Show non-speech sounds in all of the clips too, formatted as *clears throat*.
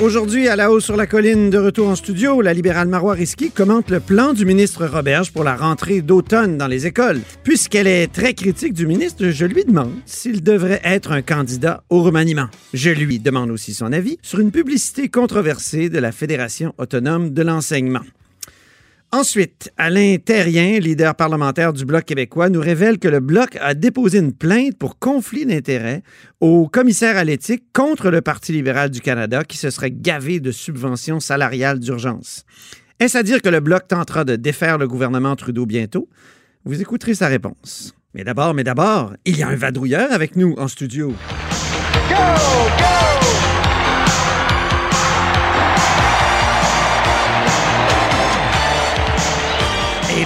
Aujourd'hui, à la hausse sur la colline, de retour en studio, la libérale Marois Risky commente le plan du ministre Roberge pour la rentrée d'automne dans les écoles. Puisqu'elle est très critique du ministre, je lui demande s'il devrait être un candidat au remaniement. Je lui demande aussi son avis sur une publicité controversée de la Fédération autonome de l'enseignement. Ensuite, Alain Terrien, leader parlementaire du Bloc québécois, nous révèle que le Bloc a déposé une plainte pour conflit d'intérêts au commissaire à l'éthique contre le Parti libéral du Canada qui se serait gavé de subventions salariales d'urgence. Est-ce à dire que le Bloc tentera de défaire le gouvernement Trudeau bientôt? Vous écouterez sa réponse. Mais d'abord, mais d'abord, il y a un vadrouilleur avec nous en studio. Et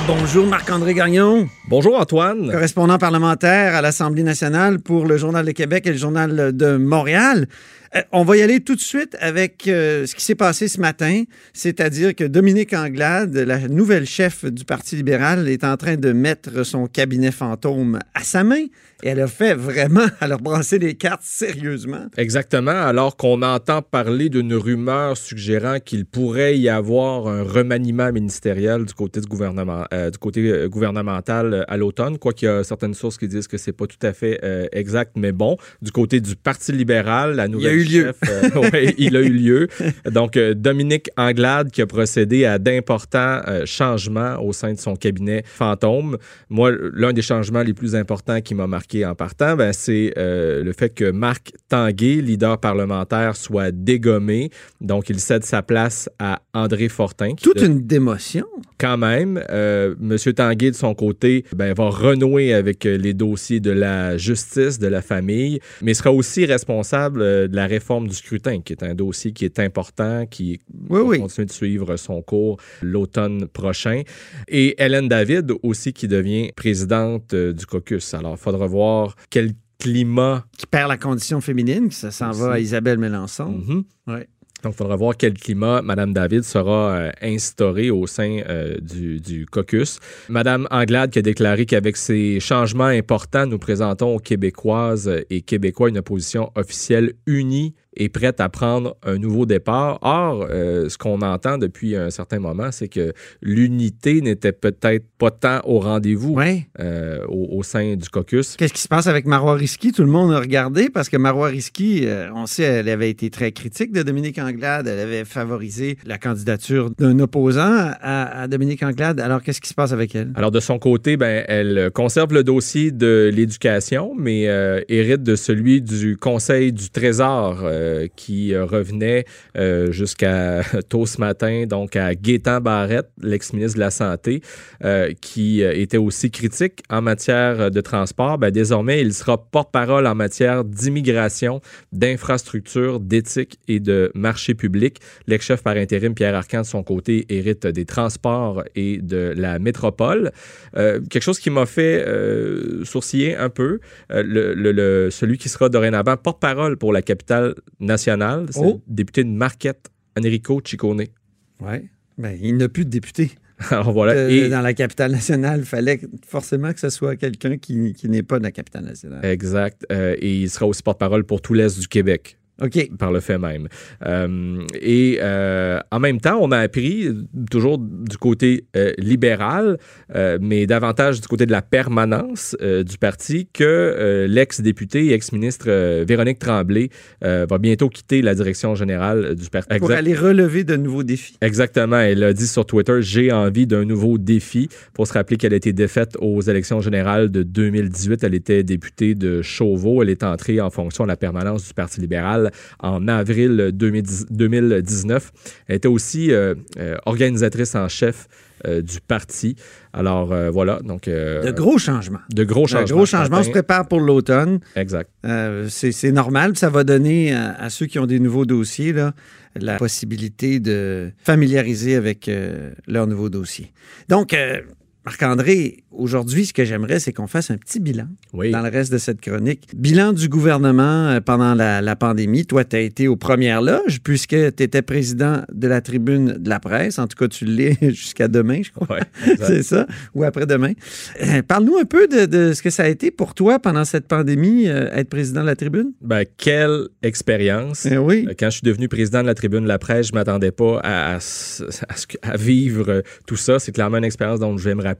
bonjour Marc-André Gagnon, Bonjour Antoine. correspondant parlementaire à l'Assemblée nationale pour le Journal de Québec et le Journal de Montréal. Euh, on va y aller tout de suite avec euh, ce qui s'est passé ce matin, c'est-à-dire que Dominique Anglade, la nouvelle chef du Parti libéral, est en train de mettre son cabinet fantôme à sa main et elle a fait vraiment, *laughs* elle a brassé les cartes sérieusement. Exactement, alors qu'on entend parler d'une rumeur suggérant qu'il pourrait y avoir un remaniement ministériel du côté, du gouvernement, euh, du côté euh, gouvernemental euh, à l'automne, quoiqu'il y a certaines sources qui disent que c'est pas tout à fait euh, exact, mais bon, du côté du Parti libéral, la nouvelle eu lieu. chef, euh, *laughs* ouais, il a eu lieu. Donc, Dominique Anglade qui a procédé à d'importants changements au sein de son cabinet fantôme. Moi, l'un des changements les plus importants qui m'a marqué en partant, ben, c'est le fait que Marc Tanguay, leader parlementaire, soit dégommé. Donc, il cède sa place à André Fortin. Toute de- une démotion. quand même, euh, M. Tanguay, de son côté, ben, va renouer avec euh, les dossiers de la justice, de la famille, mais sera aussi responsable euh, de la réforme du scrutin, qui est un dossier qui est important, qui Oui, va oui. continuer de suivre son cours l'automne prochain. Et Hélène David aussi, qui devient présidente euh, du caucus. Alors, il faudra voir quel climat Qui perd la condition féminine, ça s'en va à. Isabelle Mélenchon. Ouais. Donc, il faudra voir quel climat Mme David sera euh, instauré au sein euh, du, caucus. Mme Anglade qui a déclaré qu'avec ces changements importants, nous présentons aux Québécoises et Québécois une opposition officielle unie et prête à prendre un nouveau départ. Or, euh, ce qu'on entend depuis un certain moment, c'est que l'unité n'était peut-être pas tant au rendez-vous Ouais. euh, au, au sein du caucus. Qu'est-ce qui se passe avec Marois Risky? Tout le monde a regardé parce que Marois Risky, euh, on sait, elle avait été très critique de Dominique Anglade. Elle avait favorisé la candidature d'un opposant à, à Dominique Anglade. Alors, qu'est-ce qui se passe avec elle? Alors, de son côté, ben, elle conserve le dossier de l'éducation, mais hérite de celui du Conseil du Trésor qui euh, revenait euh, jusqu'à *laughs* tôt ce matin, donc à Gaétan Barrette, l'ex-ministre de la Santé, euh, qui euh, était aussi critique en matière de transport. Ben, désormais, il sera porte-parole en matière d'immigration, d'infrastructure, d'éthique et de marché public. L'ex-chef par intérim, Pierre Arcan, de son côté, hérite des transports et de la métropole. Euh, quelque chose qui m'a fait euh, sourciller un peu, euh, celui qui sera dorénavant porte-parole pour la capitale nationale, c'est Oh. le député de Marquette, Enrico Ciccone. Oui. Ben, il n'a plus de député. *laughs* Alors voilà. Euh, et, Dans la capitale nationale, il fallait forcément que ce soit quelqu'un qui, qui n'est pas de la capitale nationale. exact. Euh, et il sera aussi porte-parole pour tout l'Est du Québec. OK. par le fait même. Euh, et euh, en même temps, on a appris, toujours du côté euh, libéral, mais davantage du côté de la permanence du parti, que euh, l'ex-député et ex-ministre Véronique Tremblay va bientôt quitter la direction générale du parti. Pour aller relever de nouveaux défis. Exactement. Elle a dit sur Twitter J'ai envie d'un nouveau défi. Pour se rappeler qu'elle a été défaite aux élections générales de 2018. Elle était députée de Chauveau. Elle est entrée en fonction à la permanence du Parti libéral en avril 2010 2019. Elle était aussi euh, euh, organisatrice en chef euh, du parti. Alors euh, voilà. Donc, euh, De gros changements. de gros De changements. gros ce changements. On se prépare pour l'automne. Exact. C'est normal. Ça va donner à, à ceux qui ont des nouveaux dossiers là, la possibilité de familiariser avec leur nouveau dossier. Donc, Marc-André, aujourd'hui, ce que j'aimerais, c'est qu'on fasse un petit bilan Oui. dans le reste de cette chronique. Bilan du gouvernement euh, pendant la, la pandémie. Toi, tu as été aux premières loges puisque tu étais président de la tribune de la presse. En tout cas, tu l'es *laughs* jusqu'à demain, je crois. Ouais. *laughs* C'est ça, ou après-demain. Euh, Parle-nous un peu de, de ce que ça a été pour toi pendant cette pandémie, euh, être président de la tribune. Ben, quelle expérience. Eh oui. Quand je suis devenu président de la tribune de la presse, je m'attendais pas à, à vivre tout ça. C'est clairement une expérience dont je vais me rappeler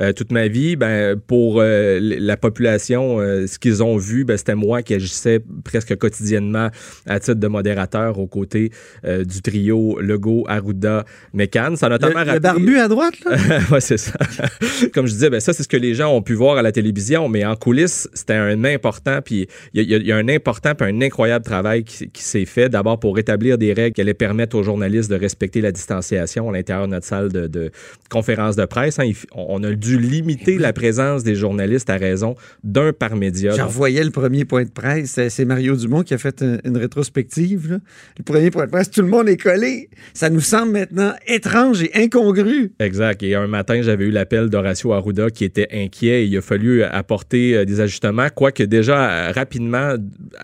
euh, toute ma vie. Ben, pour euh, la population, euh, ce qu'ils ont vu, ben, c'était moi qui agissais presque quotidiennement à titre de modérateur aux côtés du trio Legault, Arruda, McCann. Ça a notamment le rappelé- barbu à droite, là? *laughs* ouais, c'est ça. *laughs* Comme je disais, ben ça, c'est ce que les gens ont pu voir à la télévision, mais en coulisses, c'était un important, puis il y, a- il y a un important, puis un incroyable travail qui, qui s'est fait, d'abord pour rétablir des règles qui allaient permettre aux journalistes de respecter la distanciation à l'intérieur de notre salle de, de conférence de presse. hein. On a dû limiter la présence des journalistes à raison d'un par média. J'en voyais le premier point de presse. C'est- Mario Dumont qui a fait un- une rétrospective. là. Le premier point de presse, tout le monde est collé. Ça nous semble maintenant étrange et incongru. Exact. Et un matin, j'avais eu l'appel d'Horacio Arruda qui était inquiet et il a fallu apporter euh, des ajustements. Quoique déjà, euh, rapidement,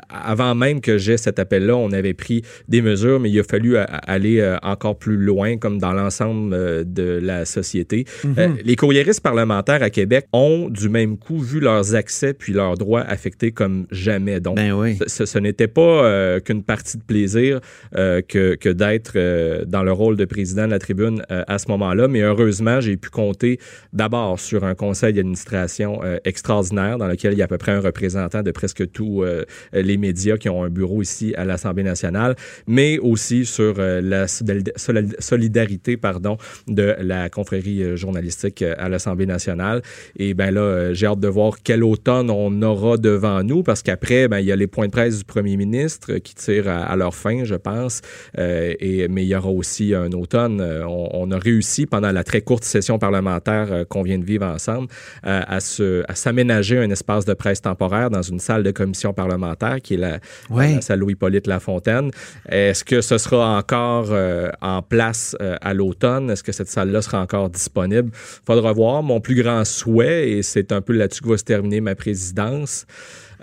avant même que j'ai cet appel-là, on avait pris des mesures, mais il a fallu aller euh, encore plus loin, comme dans l'ensemble euh, de la société. Euh, les courriéristes parlementaires à Québec ont du même coup vu leurs accès puis leurs droits affectés comme jamais. Donc, Ben oui. ce, ce n'était pas euh, qu'une partie de plaisir euh, que, que d'être euh, dans le rôle de président de la tribune à ce moment-là, mais heureusement, j'ai pu compter d'abord sur un conseil d'administration extraordinaire dans lequel il y a à peu près un représentant de presque tous les médias qui ont un bureau ici à l'Assemblée nationale, mais aussi sur la solid- solid- solidarité pardon, de la confrérie journalistique euh, à l'Assemblée nationale. Et ben là, euh, j'ai hâte de voir quel automne on aura devant nous, parce qu'après, ben, il y a les points de presse du premier ministre euh, qui tirent à, à leur fin, je pense. Euh, et, mais il y aura aussi un automne. On, on a réussi pendant la très courte session parlementaire qu'on vient de vivre ensemble euh, à, se, à s'aménager un espace de presse temporaire dans une salle de commission parlementaire qui est la, Ouais. la salle Louis-Polyte Lafontaine. Est-ce que ce sera encore euh, en place à l'automne? Est-ce que cette salle-là sera encore disponible? Faudra voir. Mon plus grand souhait, et c'est un peu là-dessus que va se terminer ma présidence,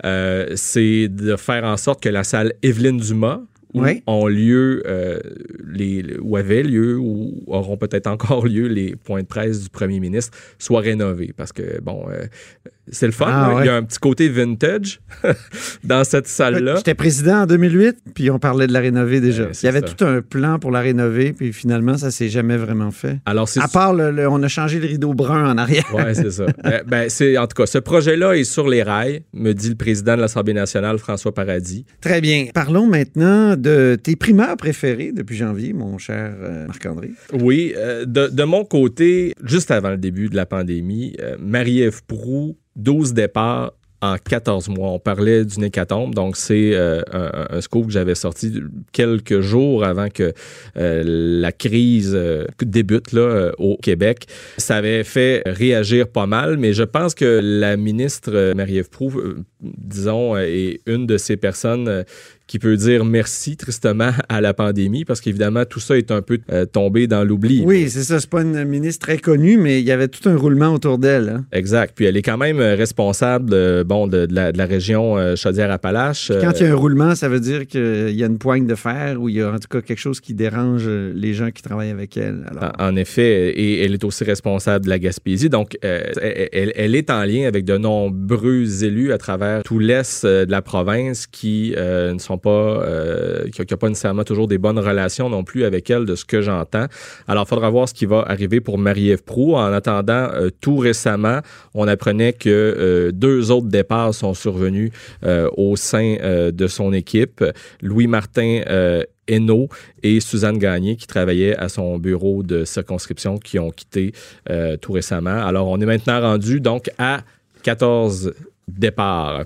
euh, c'est de faire en sorte que la salle Evelyne Dumas, où Oui. ont lieu euh, les où avaient lieu ou auront peut-être encore lieu les points de presse du premier ministre soit rénovés parce que bon euh, c'est le fun Ah, hein? ouais. il y a un petit côté vintage *laughs* dans cette salle là J'étais président en 2008, puis on parlait de la rénover déjà. Il y avait ça. tout un plan pour la rénover, puis finalement, ça s'est jamais vraiment fait. alors À part, le, le- on a changé le rideau brun en arrière. Ouais, c'est ça. *laughs* Ben, ben, c'est, en tout cas, ce projet-là est sur les rails, me dit le président de l'Assemblée nationale, François Paradis. Très bien. Parlons maintenant de tes primeurs préférés depuis janvier, mon cher euh, Marc-André. Oui, euh, de, de mon côté, juste avant le début de la pandémie, euh, Marie-Ève Proux, 12 départs en 14 mois. On parlait d'une hécatombe, donc c'est euh, un, un que j'avais sorti quelques jours avant que euh, la crise euh, débute au Québec. Ça avait fait réagir pas mal, mais je pense que la ministre Marie-Ève disons, est une de ces personnes qui peut dire merci tristement à la pandémie parce qu'évidemment tout ça est un peu euh, tombé dans l'oubli. Oui, c'est ça. C'est pas une ministre très connue, mais il y avait tout un roulement autour d'elle. hein. Exact. Puis elle est quand même euh, responsable euh, bon, de, de la, de la région euh, Chaudière-Appalaches. Quand il y a un roulement, ça veut dire qu'il y a une poigne de fer ou il y a en tout cas quelque chose qui dérange les gens qui travaillent avec elle. Alors, En en effet, et elle est aussi responsable de la Gaspésie. Donc, euh, elle, elle- est en lien avec de nombreux élus à travers tout l'est de la province qui ne sont pas, euh, qui n'ont pas nécessairement toujours des bonnes relations non plus avec elle, de ce que j'entends. Alors, il faudra voir ce qui va arriver pour Marie-Ève Proux. En attendant, euh, tout récemment, on apprenait que euh, deux autres départs sont survenus au sein de son équipe. Louis Martin Hainaut et Suzanne Gagné qui travaillaient à son bureau de circonscription qui ont quitté tout récemment. Alors, on est maintenant rendu donc à 14 départ.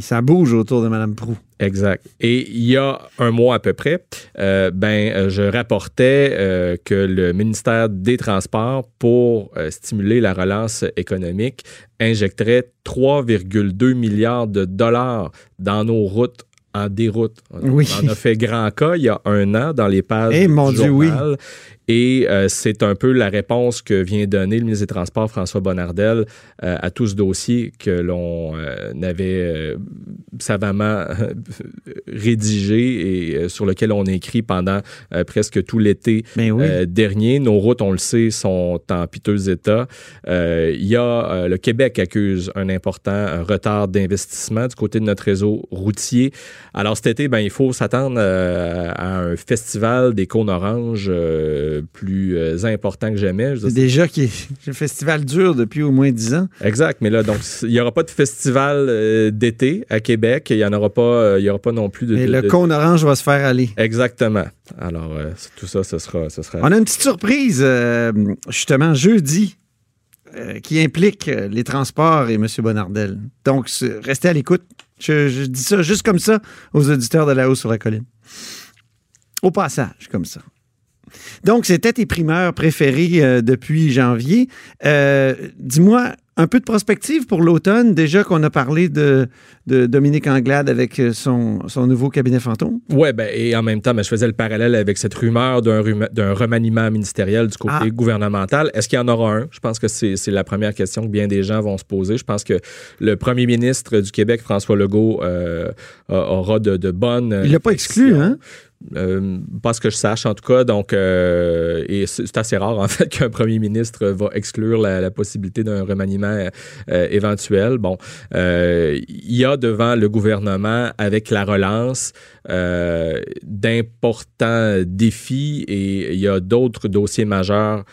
ça bouge autour de Mme Prou. Exact. Et il y a un mois à peu près, euh, ben, euh, je rapportais euh, que le ministère des Transports, pour stimuler la relance économique, injecterait 3,2 milliards de dollars dans nos routes en déroute. Oui. On en a fait grand cas il y a un an dans les pages eh, mon du Dieu, Oui. Et euh, c'est un peu la réponse que vient donner le ministre des Transports, François Bonnardel, euh, à tout ce dossier que l'on euh, avait savamment *laughs* rédigé et sur lequel on écrit pendant presque tout l'été ben dernier. Nos routes, on le sait, sont en piteux état. Il y a le Québec accuse un important retard d'investissement du côté de notre réseau routier. Alors cet été, ben, il faut s'attendre à un festival des cônes oranges plus euh, important que jamais. C'est déjà qui *laughs* le festival dure depuis au moins dix ans. Exact, mais là, donc, il n'y aura pas de festival euh, d'été à Québec. Il n'y en aura pas, euh, il y aura pas non plus de. Et le cône orange va se faire aller. Exactement. Alors, tout ça, ce sera, ce sera. On a une petite surprise, justement, jeudi. qui implique les transports et M. Bonardel. Donc, restez à l'écoute. Je, je, dis ça juste comme ça aux auditeurs de la haut sur la colline. Au passage, comme ça. Donc, c'était tes primeurs préférés euh, depuis janvier. Euh, dis-moi, un peu de prospective pour l'automne, déjà qu'on a parlé de, Dominique Anglade avec euh, son, nouveau cabinet fantôme? Oui, ben, et en même temps, ben, je faisais le parallèle avec cette rumeur d'un, remaniement ministériel du côté ah. gouvernemental. Est-ce qu'il y en aura un? Je pense que c'est, la première question que bien des gens vont se poser. Je pense que le premier ministre du Québec, François Legault, aura de, de bonnes... Il l'a pas exclu, hein? Euh, pas ce que je sache, en tout cas. Donc, euh, et c'est assez rare, en fait, *laughs* qu'un premier ministre va exclure la, possibilité d'un remaniement euh, éventuel. Bon, il y a devant le gouvernement, avec la relance, d'importants défis et il y a d'autres dossiers majeurs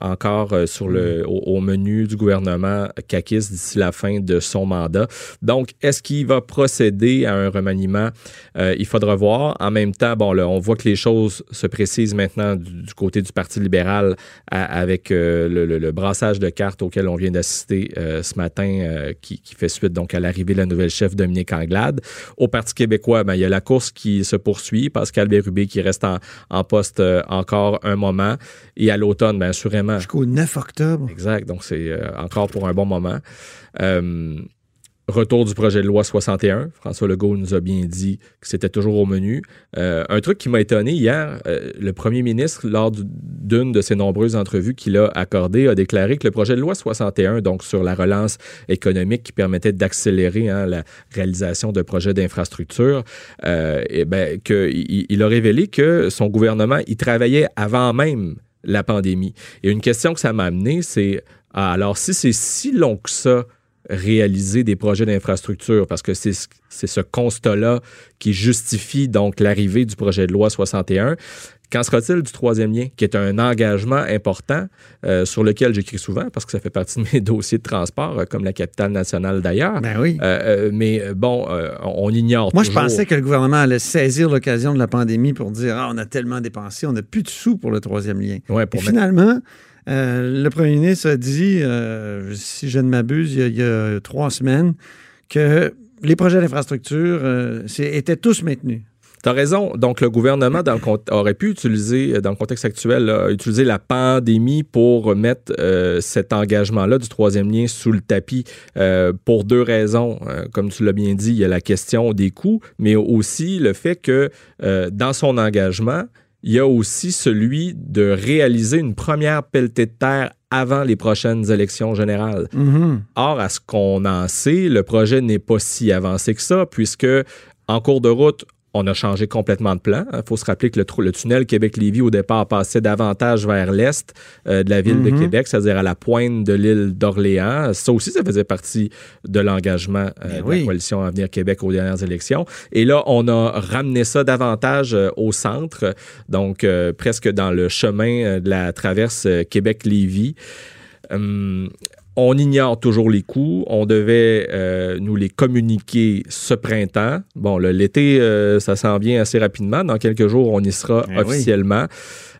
encore sur le, au, menu du gouvernement CACIS d'ici la fin de son mandat. Donc, est-ce qu'il va procéder à un remaniement? il faudra voir. En même temps, bon, là, on voit que les choses se précisent maintenant du, côté du Parti libéral avec euh, le, brassage de cartes auquel on vient d'assister euh, ce matin, euh, qui, fait suite donc à l'arrivée de la nouvelle chef Dominique Anglade. Au Parti québécois, ben, il y a la course qui se poursuit. Pascal Bérubé qui reste en, poste encore un moment. Et à l'automne, bien assurément. Jusqu'au 9 octobre. Exact. Donc, c'est encore pour un bon moment. Retour du projet de loi 61. François Legault nous a bien dit que c'était toujours au menu. Euh, un truc qui m'a étonné hier, euh, le premier ministre, lors d'une de ses nombreuses entrevues qu'il a accordées, a déclaré que le projet de loi 61, donc sur la relance économique qui permettait d'accélérer hein, la réalisation de projets d'infrastructure, euh, et ben, il, a révélé que son gouvernement y travaillait avant même la pandémie. Et une question que ça m'a amené, c'est ah, alors si c'est si long que ça, réaliser des projets d'infrastructure parce que c'est ce constat-là qui justifie donc l'arrivée du projet de loi 61. Qu'en sera-t-il du troisième lien, qui est un engagement important euh, sur lequel j'écris souvent parce que ça fait partie de mes *laughs* dossiers de transport, euh, comme la capitale nationale d'ailleurs? Ben oui. Euh, mais bon, on ignore. Moi, je pensais que le gouvernement allait saisir l'occasion de la pandémie pour dire ah, on a tellement dépensé, on n'a plus de sous pour le troisième lien. Ouais, pour finalement, euh, le premier ministre a dit, euh, si je ne m'abuse, il, y a trois semaines, que les projets d'infrastructure euh, étaient tous maintenus. Tu as raison. Donc, le gouvernement aurait pu utiliser, dans le contexte actuel, utiliser la pandémie pour mettre cet engagement-là du troisième lien sous le tapis pour deux raisons. comme tu l'as bien dit, il y a la question des coûts, mais aussi le fait que dans son engagement, il y a aussi celui de réaliser une première pelletée de terre avant les prochaines élections générales. Mm-hmm. Or, à ce qu'on en sait, le projet n'est pas si avancé que ça, puisque en cours de route, on a changé complètement de plan. Il faut se rappeler que le, tunnel Québec-Lévis, au départ, passait davantage vers l'est euh, de la ville de mhm. Québec, c'est-à-dire à la pointe de l'île d'Orléans. Ça aussi, ça faisait partie de l'engagement euh, ben de la coalition Avenir Québec aux dernières élections. Et là, on a ramené ça davantage euh, au centre, donc presque dans le chemin de la traverse Québec-Lévis. Hum, on ignore toujours les coûts. On devait euh, nous les communiquer ce printemps. Bon, l'été, euh, ça s'en vient assez rapidement. Dans quelques jours, on y sera eh officiellement.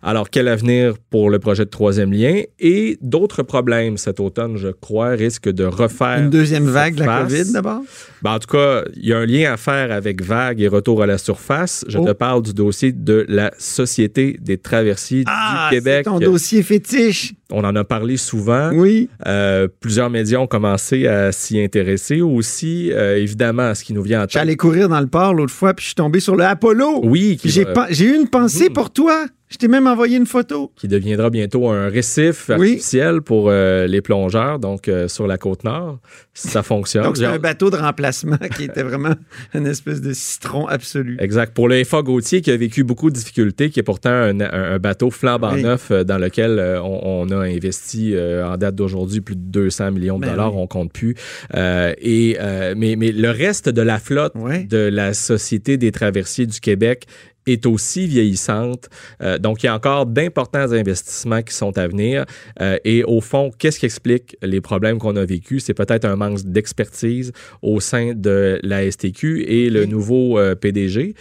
Alors, quel avenir pour le projet de troisième lien? Et d'autres problèmes cet automne, je crois, risquent de refaire. Une deuxième vague de la COVID d'abord? Ben, en tout cas, il y a un lien à faire avec vague et retour à la surface. Je te oh. parle du dossier de la Société des traversiers ah, du Québec. C'est ton dossier fétiche. On en a parlé souvent. Oui. Euh, plusieurs médias ont commencé à s'y intéresser aussi. Euh, évidemment, ce qui nous vient en tête. J'allais courir dans le port l'autre fois, puis je suis tombé sur le Apollo. Oui. J'ai eu une pensée hmm. pour toi. Je t'ai même envoyé une photo. Qui deviendra bientôt un récif artificiel pour euh, les plongeurs, donc euh, sur la côte nord. Ça fonctionne. donc, c'est un bateau de remplacement *laughs* qui était vraiment une espèce de citron absolu. Exact. Pour le FA Gauthier, qui a vécu beaucoup de difficultés, qui est pourtant un, bateau flambant neuf euh, dans lequel on, a investi en date d'aujourd'hui plus de 200 millions de ben dollars, on compte plus. et, mais, mais le reste de la flotte de la Société des traversiers du Québec est aussi vieillissante. Euh, donc, il y a encore d'importants investissements qui sont à venir. Euh, et au fond, qu'est-ce qui explique les problèmes qu'on a vécus? C'est peut-être un manque d'expertise au sein de la STQ et le nouveau euh, PDG,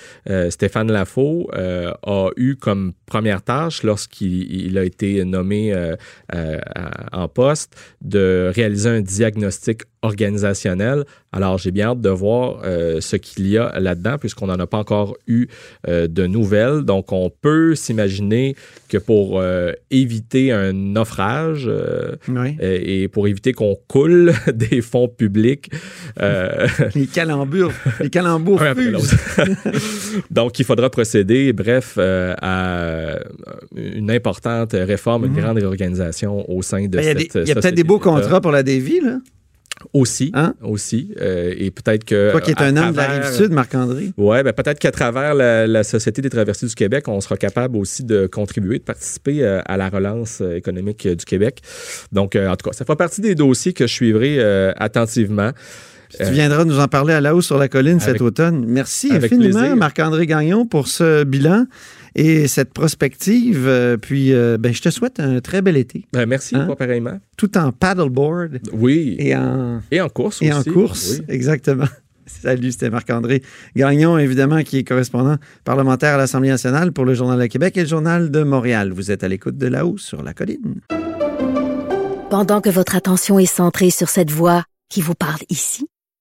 Stéphane Lafaux, a eu comme première tâche lorsqu'il a été nommé en poste de réaliser un diagnostic organisationnel. Alors, j'ai bien hâte de voir euh, ce qu'il y a là-dedans, puisqu'on n'en a pas encore eu euh, de nouvelles. Donc, on peut s'imaginer que pour euh, éviter un naufrage et pour éviter qu'on coule *laughs* des fonds publics... *laughs* les calambures, les calembours *laughs* Donc, il faudra procéder, bref, à une importante réforme, une mhm. grande réorganisation au sein de cette Il y a, peut-être des beaux contrats pour la Dévie, là? Aussi, hein? aussi. Euh, et peut-être que. Toi qui es un homme de la rive sud, Marc-André. Oui, ben peut-être qu'à travers la, Société des traversiers du Québec, on sera capable aussi de contribuer, de participer euh, à la relance euh, économique du Québec. Donc, en tout cas, ça fera partie des dossiers que je suivrai attentivement. Tu viendras nous en parler à la hausse sur la colline cet automne. Merci infiniment, Marc-André Gagnon, pour ce bilan et cette prospective. Euh, puis, euh, ben, je te souhaite un très bel été. Ben, merci, hein? pareillement. Tout en paddleboard. Oui. Et en, et en course et aussi. Et en course, exactement. *laughs* Salut, c'était Marc-André Gagnon, évidemment, qui est correspondant parlementaire à l'Assemblée nationale pour le Journal de Québec et le Journal de Montréal. Vous êtes à l'écoute de là-haut sur la colline. Pendant que votre attention est centrée sur cette voix qui vous parle ici,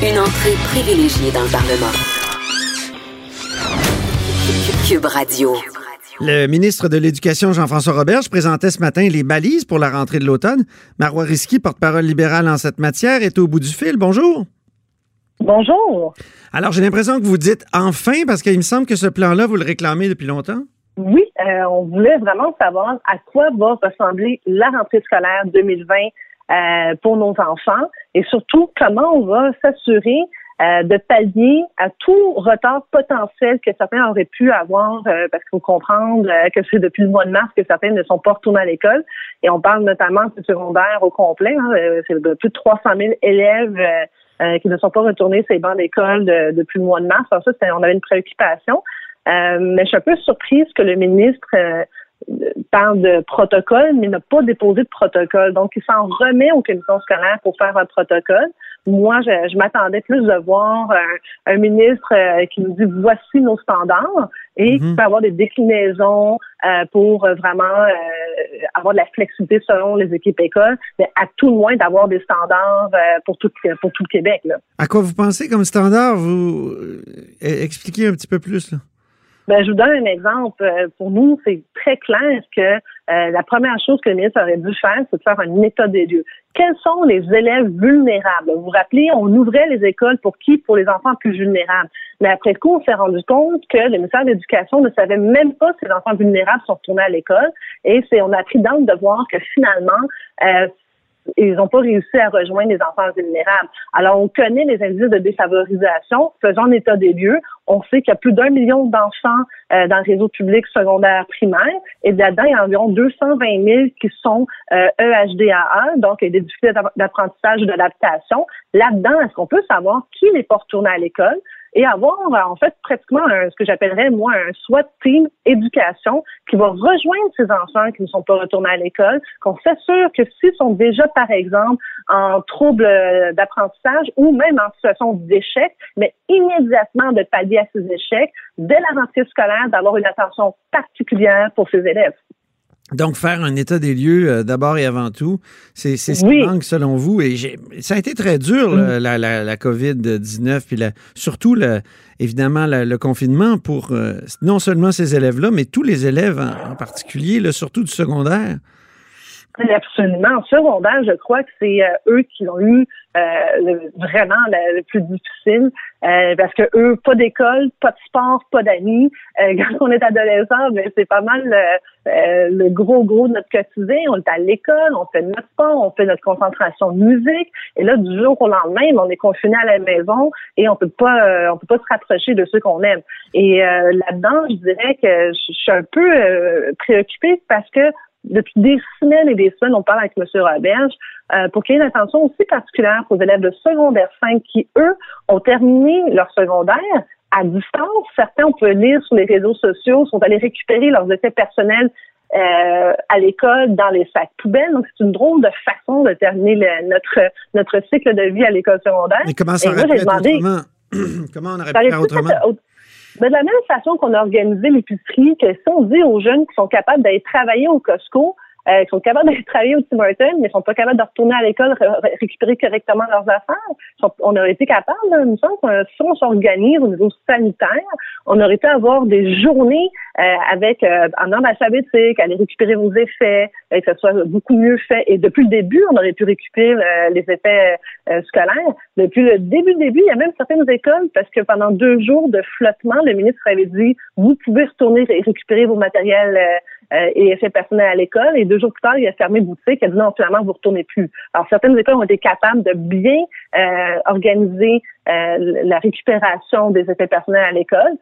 Une entrée privilégiée dans le Parlement. Cube Radio. Le ministre de l'Éducation, Jean-François Roberge, présentait ce matin les balises pour la rentrée de l'automne. Marois Risky, porte-parole libérale en cette matière, est au bout du fil. Bonjour. Bonjour. Alors, j'ai l'impression que vous dites enfin, parce qu'il me semble que ce plan-là, vous le réclamez depuis longtemps. Oui, euh, on voulait vraiment savoir à quoi va ressembler la rentrée scolaire 2020 euh, pour nos enfants et surtout comment on va s'assurer euh, de pallier à tout retard potentiel que certains auraient pu avoir, euh, parce qu'il faut comprendre euh, que c'est depuis le mois de mars que certains ne sont pas retournés à l'école. Et on parle notamment du secondaire au complet. Hein, c'est de plus de 300 000 élèves qui ne sont pas retournés ces bancs d'école depuis le mois de mars. Alors ça, on avait une préoccupation. mais je suis un peu surprise que le ministre parle de protocole, mais n'a pas déposé de protocole. Donc, il s'en remet aux commissions scolaires pour faire un protocole. Moi, je, m'attendais plus de voir un, ministre euh, qui nous dit voici nos standards et qui mhm. peut avoir des déclinaisons euh, pour vraiment euh, avoir de la flexibilité selon les équipes écoles, mais à tout le moins d'avoir des standards pour tout pour tout le Québec. Là. À quoi vous pensez comme standard? Vous expliquez un petit peu plus là. Ben, je vous donne un exemple. Euh, pour nous, c'est très clair que euh, la première chose que le ministre aurait dû faire, c'est de faire un état des lieux. Quels sont les élèves vulnérables? Vous vous rappelez, on ouvrait les écoles pour qui? Pour les enfants plus vulnérables. Mais après coup, on s'est rendu compte que le ministère de l'Éducation ne savait même pas si les enfants vulnérables sont retournés à l'école. Et c'est, on a pris d'angle de voir que finalement, euh, ils n'ont pas réussi à rejoindre les enfants vulnérables. Alors, on connaît les indices de défavorisation. Faisons état des lieux. On sait qu'il y a plus d'un million d'enfants euh, dans le réseau public secondaire primaire. Et là-dedans, il y a environ 220 000 qui sont euh, EHDAA, donc des difficultés d'apprentissage ou d'adaptation. Là-dedans, est-ce qu'on peut savoir qui n'est pas retourné à l'école? Et avoir en fait pratiquement ce que j'appellerais moi un SWAT team éducation qui va rejoindre ces enfants qui ne sont pas retournés à l'école, qu'on s'assure que s'ils sont déjà par exemple en trouble d'apprentissage ou même en situation d'échec, mais immédiatement de pallier à ces échecs dès la rentrée scolaire, d'avoir une attention particulière pour ces élèves. Donc, faire un état des lieux euh, d'abord et avant tout, c'est ce qui manque selon vous. Et ça a été très dur, mm. la, la, la COVID-19, puis surtout, évidemment, le confinement pour euh, non seulement ces élèves-là, mais tous les élèves en, particulier, là, surtout du secondaire. Absolument. En secondaire, je crois que c'est euh, eux qui ont eu vraiment le, plus difficile. Euh, parce que eux, pas d'école, pas de sport, pas d'amis. Euh, *laughs* quand on est adolescent, ben, c'est pas mal euh, le gros gros de notre quotidien. On est à l'école, on fait notre sport, on fait notre concentration de musique. Et là, du jour au lendemain, ben, on est confiné à la maison et on peut pas, on peut pas se rapprocher de ceux qu'on aime. Et là-dedans, je dirais que je suis un peu préoccupée parce que depuis des semaines et des semaines, on parle avec M. Roberge euh, pour qu'il y ait une attention aussi particulière aux élèves de secondaire 5 qui, eux, ont terminé leur secondaire à distance. Certains, on peut lire sur les réseaux sociaux, sont allés récupérer leurs effets personnels euh, à l'école dans les sacs poubelles. Donc, c'est une drôle de façon de terminer notre, notre cycle de vie à l'école secondaire. Mais comment ça aurait pu autrement? *clears throat* comment on aurait pu faire autrement? De la même façon qu'on a organisé l'épicerie, que si on dit aux jeunes qui sont capables d'aller travailler au Costco, euh, sont capables d'aller travailler au Tim Hortons, mais sont pas capables de retourner à l'école, récupérer correctement leurs affaires. On aurait été capable, là, il me semble, si on s'organise au niveau sanitaire, on aurait pu avoir des journées euh, avec euh, en ordre alphabétique, aller récupérer vos effets, euh, que ce soit beaucoup mieux fait. Et depuis le début, on aurait pu récupérer les effets scolaires. Depuis le début, début, il y a même certaines écoles, parce que pendant deux jours de flottement, le ministre avait dit, vous pouvez retourner et récupérer vos matériels euh, et effets personnels à l'école. Et deux jours plus tard, il a fermé boutique. Il a dit non, finalement, vous retournez plus. Alors, certaines écoles ont été capables de bien euh, organiser euh, la récupération des effets personnels à l'école.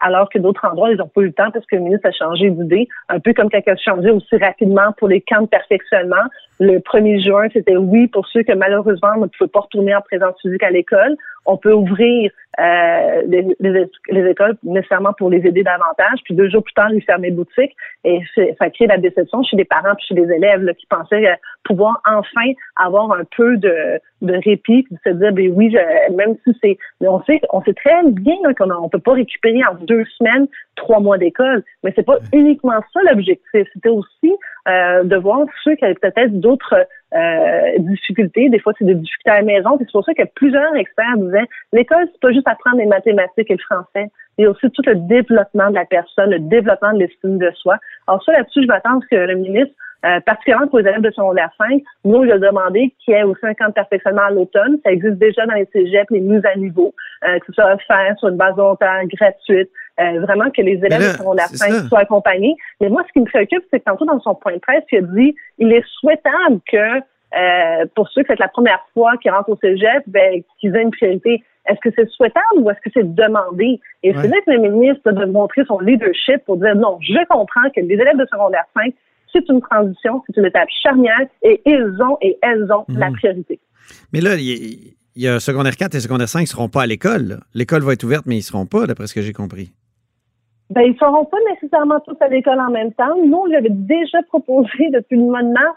alors que d'autres endroits, ils n'ont pas eu le temps parce que le ministre a changé d'idée, un peu comme il a changé aussi rapidement pour les camps de perfectionnement. Le 1er juin, c'était oui pour ceux que malheureusement ne pouvaient pas retourner en présence physique à l'école on peut ouvrir euh, les, écoles nécessairement pour les aider davantage. Puis deux jours plus tard, ils fermaient boutique et ça crée la déception chez les parents puis chez les élèves qui pensaient euh, pouvoir enfin avoir un peu de, de répit puis de se dire ben oui, même si c'est on sait on sait très bien qu'on on peut pas récupérer en deux semaines trois mois d'école, mais c'est pas uniquement ça l'objectif. C'était aussi euh, de voir ceux qui avaient peut-être d'autres euh, difficultés. Des fois, c'est des difficultés à la maison. C'est pour ça que plusieurs experts disaient l'école, c'est pas juste apprendre les mathématiques et le français. Il aussi tout le développement de la personne, le développement de l'estime de soi. Alors ça, là-dessus, je m'attends que le ministre euh, particulièrement pour les élèves de secondaire 5, nous, a demandé qu'il y ait aussi un camp de perfectionnement à l'automne. Ça existe déjà dans les cégeps, les mises à niveau, euh, que ce soit offert sur une base volontaire, gratuite, euh, vraiment que les élèves de secondaire 5 soient accompagnés. Mais moi, ce qui me préoccupe, c'est que tantôt dans son point de presse, il a dit il est souhaitable que euh, pour ceux que c'est la première fois qu'ils rentrent au cégep, ben, qu'ils aient une priorité. Est-ce que c'est souhaitable ou est-ce que c'est demandé? Et c'est là que le ministre doit montrer son leadership pour dire non, je comprends que les élèves de secondaire 5 c'est une transition, c'est une étape charnière et ils ont et elles ont la mhm. priorité. Mais là, il y, a secondaire 4 et secondaire 5 ne seront pas à l'école. L'école va être ouverte, mais ils ne seront pas, d'après ce que j'ai compris. Ben, ils ne seront pas nécessairement tous à l'école en même temps. Nous, j'avais déjà proposé depuis le mois de mars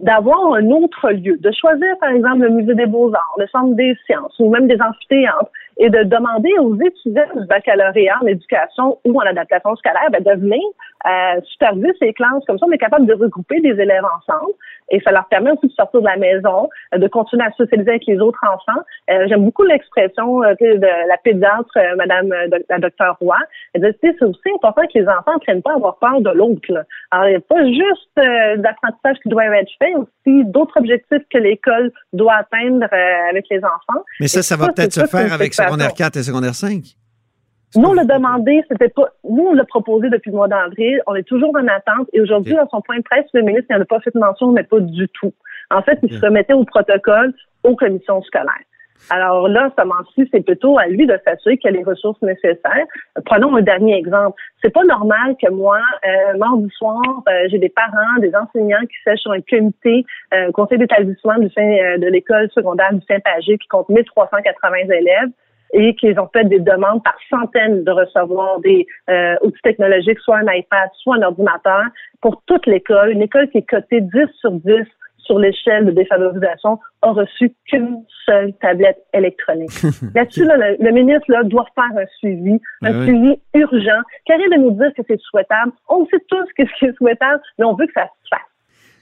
d'avoir un autre lieu, de choisir par exemple le musée des beaux-arts, le centre des sciences ou même des amphithéâtres et de demander aux étudiants du baccalauréat en éducation ou en adaptation scolaire ben, de venir euh, superviser ces classes. Comme ça, on est capable de regrouper des élèves ensemble. Et ça leur permet aussi de sortir de la maison, euh, de continuer à socialiser avec les autres enfants. Euh, j'aime beaucoup l'expression de la pédiatre, Madame la docteur Roy. Elle dit, c'est aussi important que les enfants ne prennent pas à avoir peur de l'autre. Alors, il n'y a pas juste d'apprentissage qui doit être fait, aussi d'autres objectifs que l'école doit atteindre avec les enfants. Mais ça, ça, va peut-être se faire avec secondaire 4 et secondaire 5. Nous, on l'a demandé, c'était pas, nous, on l'a proposé depuis le mois d'avril. On est toujours en attente. Et aujourd'hui, dans son point de presse, le ministre n'en a pas fait mention, mais pas du tout. En fait, il se remettait au protocole aux commissions scolaires. Alors là, ce moment-ci, c'est plutôt à lui de s'assurer qu'il y a les ressources nécessaires. Prenons un dernier exemple. C'est pas normal que moi, euh, mardi soir, euh, j'ai des parents, des enseignants qui sèchent sur un comité, euh, conseil d'établissement du euh, de l'école secondaire du Saint-Pagé qui compte 1380 élèves et qu'ils ont fait des demandes par centaines de recevoir des euh, outils technologiques, soit un iPad, soit un ordinateur, pour toute l'école. Une école qui est cotée 10 sur 10 sur l'échelle de défavorisation a reçu qu'une seule tablette électronique. *laughs* Là-dessus, le, ministre là, doit faire un suivi, un suivi urgent. Qu'arrête de nous dire que c'est souhaitable? On sait tous ce qui est souhaitable, mais on veut que ça se fasse.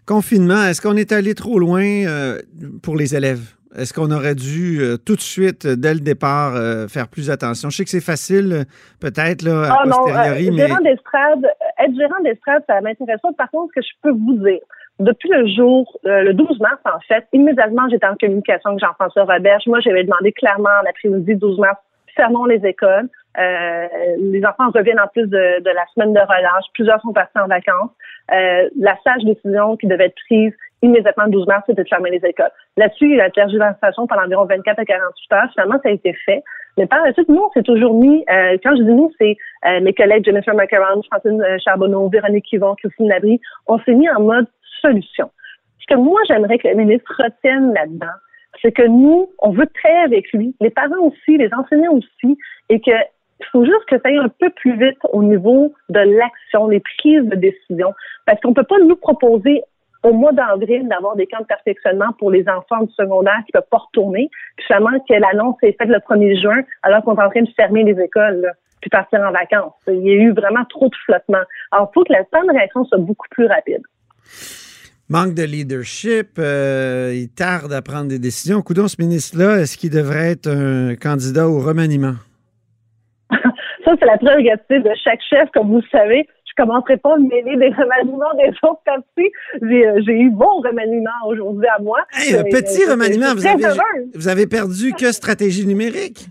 Confinement, est-ce qu'on est allé trop loin euh, pour les élèves? Est-ce qu'on aurait dû euh, tout de suite, euh, dès le départ, euh, faire plus attention? Je sais que c'est facile, peut-être, là, à ah, posteriori, mais... Gérant d'estrade, être gérant d'estrade, ça m'intéresse pas. Par contre, ce que je peux vous dire, depuis le jour, le 12 mars, en fait, immédiatement, j'étais en communication avec Jean-François Roberge. Moi, j'avais demandé clairement l'après-midi 12 mars, fermons les écoles. les enfants reviennent en plus de, de, la semaine de relâche. Plusieurs sont partis en vacances. la sage décision qui devait être prise immédiatement le 12 mars, c'était de fermer les écoles. Là-dessus, il y a eu la tergiversation pendant environ 24 à 48 heures. Finalement, ça a été fait. Mais par la suite, nous, on s'est toujours mis, euh, quand je dis nous, c'est euh, mes collègues Jennifer McCarron, Francine euh, Charbonneau, Véronique Yvon, Christine Labrie, on s'est mis en mode solution. Ce que moi, j'aimerais que le ministre retienne là-dedans, c'est que nous, on veut travailler avec lui, les parents aussi, les enseignants aussi, et que il faut juste que ça aille un peu plus vite au niveau de l'action, les prises de décision, parce qu'on peut pas nous proposer au mois d'avril d'avoir des camps de perfectionnement pour les enfants du secondaire qui ne peuvent pas retourner. Puis finalement, que l'annonce est faite le 1er juin, alors qu'on est en train de fermer les écoles, puis partir en vacances. Il y a eu vraiment trop de flottement. Alors, il faut que la temps de réaction soit beaucoup plus rapide. Manque de leadership, euh, il tarde à prendre des décisions. Coudon, ce ministre-là, est-ce qu'il devrait être un candidat au remaniement? *laughs* Ça, c'est la prérogative de chaque chef, comme vous le savez je commencerai pas à me mêler des remaniements des autres partis. J'ai, euh, j'ai eu bon remaniement aujourd'hui à moi. Hey, un petit euh, remaniement, vous avez, vous avez perdu que stratégie numérique?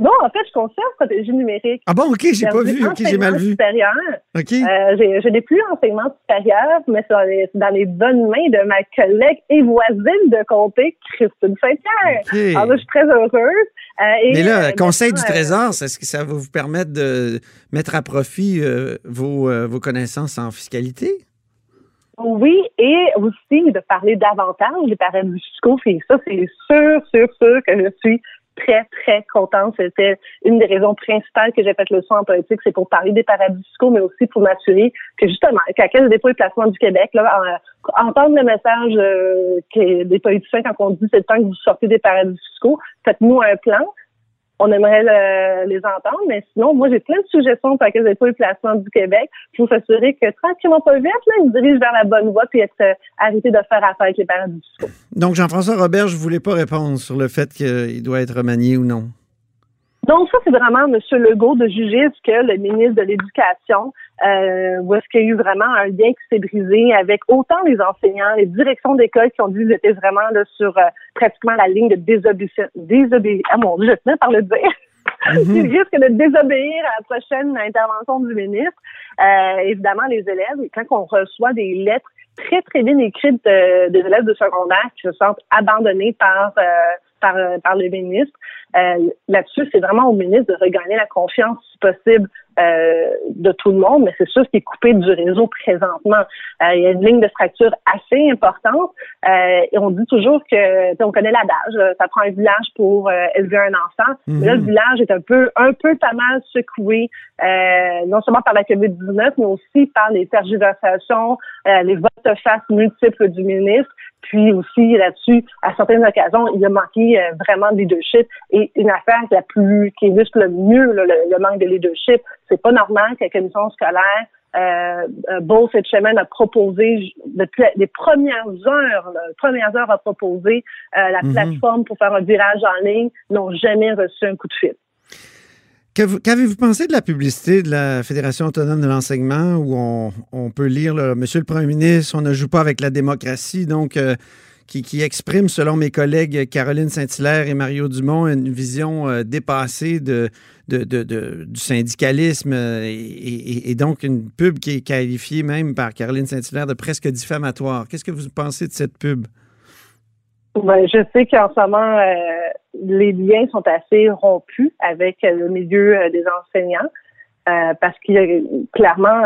Non, en fait, je conserve stratégie numérique. Ah bon, OK, j'ai pas vu. OK, j'ai mal vu. Supérieur. OK. Euh, je n'ai plus enseignement supérieur, mais c'est dans les, bonnes mains de ma collègue et voisine de comté, Christine Saint-Pierre. Alors, je suis très heureuse. Euh, mais là, euh, Conseil du Trésor, est-ce que ça va vous permettre de mettre à profit vos, vos connaissances en fiscalité? Oui, et aussi de parler davantage des paradis fiscaux. Et ça, c'est sûr, sûr, sûr que je suis très, très contente. C'était une des raisons principales que j'ai fait le soin en politique, c'est pour parler des paradis fiscaux, mais aussi pour m'assurer que justement, qu'à quel dépôt et placement du Québec, là, entendre le message euh, des politiciens quand on dit c'est le temps que vous sortez des paradis fiscaux, faites-nous un plan on aimerait les entendre, mais sinon, moi, j'ai plein de suggestions pour laquelle pas le placement du Québec pour s'assurer que tranquillement, pas vite, là, ils dirigent vers la bonne voie puis être euh, arrêté de faire affaire avec les paradis fiscaux. Donc, Jean-François Robert, je ne voulais pas répondre sur le fait qu'il doit être remanié ou non. Donc, ça, c'est vraiment M. Legault de juger ce que le ministre de l'Éducation, euh, où est-ce qu'il y a eu vraiment un lien qui s'est brisé avec autant les enseignants, les directions d'école qui ont dit qu'ils étaient vraiment là, sur euh, pratiquement la ligne de désobéissance. Désobé ah mon Dieu, je tenais par le dire. *laughs* Mm Ils risquent de désobéir à la prochaine intervention du ministre. Euh, évidemment, les élèves, quand on reçoit des lettres très, très bien écrites des élèves de secondaire qui se sentent abandonnés par euh, par, par le ministre. Euh, là-dessus, c'est vraiment au ministre de regagner la confiance, possible, euh, de tout le monde, mais c'est sûr qui est coupé du réseau présentement. Euh, il y a une ligne de fracture assez importante et on dit toujours que, on connaît l'adage, ça prend un village pour élever un enfant. Mais là, le mhm. village est un peu, un peu pas mal secoué, non seulement par la COVID-19, mais aussi par les tergiversations, les votes face multiples du ministre. Puis aussi là-dessus, à certaines occasions, il a manqué vraiment de leadership. Et une affaire la plus qui illustre le mieux le, manque de leadership, c'est pas normal que la commission scolaire euh, Beauce et Chemin a proposé, depuis les premières heures, les premières heures a proposé euh, la mhm. plateforme pour faire un virage en ligne, n'ont jamais reçu un coup de fil. Qu'avez-vous pensé de la publicité de la Fédération autonome de l'enseignement où on, peut lire Monsieur le Premier ministre, on ne joue pas avec la démocratie, donc euh, qui, exprime, selon mes collègues Caroline Saint-Hilaire et Mario Dumont, une vision euh, dépassée de, du syndicalisme euh, et, donc une pub qui est qualifiée même par Caroline Saint-Hilaire de presque diffamatoire. Qu'est-ce que vous pensez de cette pub? Ben, je sais qu'en ce moment, euh, les liens sont assez rompus avec le milieu des enseignants. parce qu'il y a clairement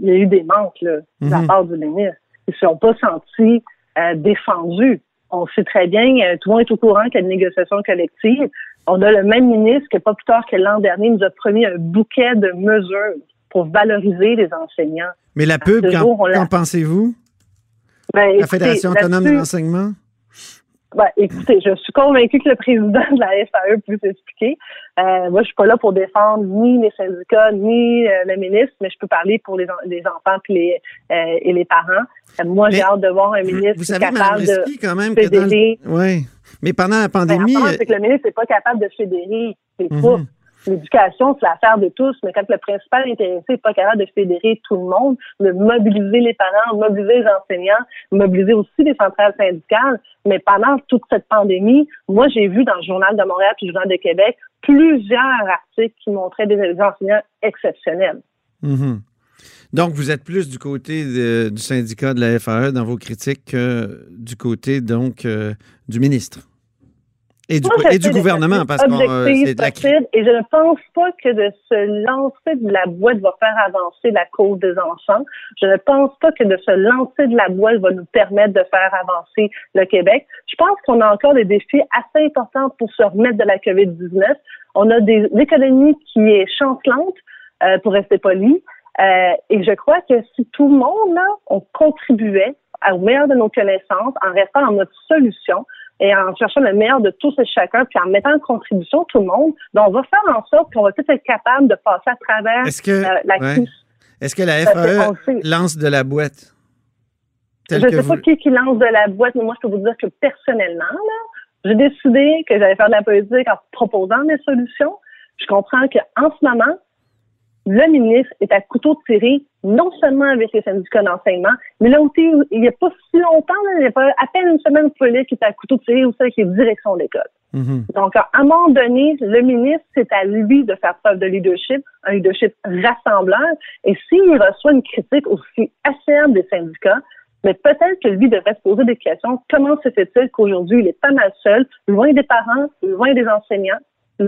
il y a eu des manques de la mhm. part du ministre. Ils ne se sont pas sentis euh, défendu. On sait très bien, euh, tout le monde est au courant qu'il y a une négociation collective. On a le même ministre que pas plus tard que l'an dernier nous a promis un bouquet de mesures pour valoriser les enseignants. Mais la pub, qu'en pensez-vous? Ben, la Fédération autonome de l'enseignement? Ben, écoutez, je suis convaincue que le président de la FAE peut s'expliquer. Euh, moi, je suis pas là pour défendre ni les syndicats, ni euh, le ministre, mais je peux parler pour les, les enfants les, euh, et les parents. Euh, moi, j'ai hâte de voir un ministre vous savez, capable de quand même fédérer. Oui, mais pendant la ben, pandémie... c'est que le ministre n'est pas capable de fédérer. C'est mm L'éducation, c'est l'affaire de tous, mais quand le principal intéressé n'est pas capable de fédérer tout le monde, de mobiliser les parents, mobiliser les enseignants, mobiliser aussi les centrales syndicales, mais pendant toute cette pandémie, moi, j'ai vu dans le Journal de Montréal et le Journal de Québec plusieurs articles qui montraient des enseignants exceptionnels. Mm-hmm. Donc, vous êtes plus du côté du syndicat de la FAE dans vos critiques que du côté, donc, euh, du ministre. Et du, gouvernement, parce que euh, c'est de la Et je ne pense pas que de se lancer de la boîte va faire avancer la cause des enfants. Je ne pense pas que de se lancer de la boîte va nous permettre de faire avancer le Québec. Je pense qu'on a encore des défis assez importants pour se remettre de la COVID-19. On a des économies qui est chancelante, euh, pour rester poli. Euh, et je crois que si tout le monde, là, on contribuait au meilleur de nos connaissances en restant dans notre solution, et en cherchant le meilleur de tous et chacun, puis en mettant en contribution tout le monde, ben, on va faire en sorte qu'on va tous être capable de passer à travers euh, la crise. Est-ce que la FAE lance de la boîte? Je ne sais pas qui, qui lance de la boîte, mais moi, je peux vous dire que personnellement, j'ai décidé que j'allais faire de la politique en proposant des solutions. Je comprends qu'en ce moment, le ministre est à couteau tiré, non seulement avec les syndicats d'enseignement, mais là aussi, il n'y a pas si longtemps, il n'y a pas à peine une semaine pour qui est à couteau tiré aussi avec les directions d'école. Mm-hmm. Donc, à un moment donné, le ministre, c'est à lui de faire preuve de leadership, un leadership rassembleur. Et s'il reçoit une critique aussi acerbe des syndicats, mais peut-être que lui devrait se poser des questions. Comment se fait-il qu'aujourd'hui, il est pas mal seul, loin des parents, loin des enseignants,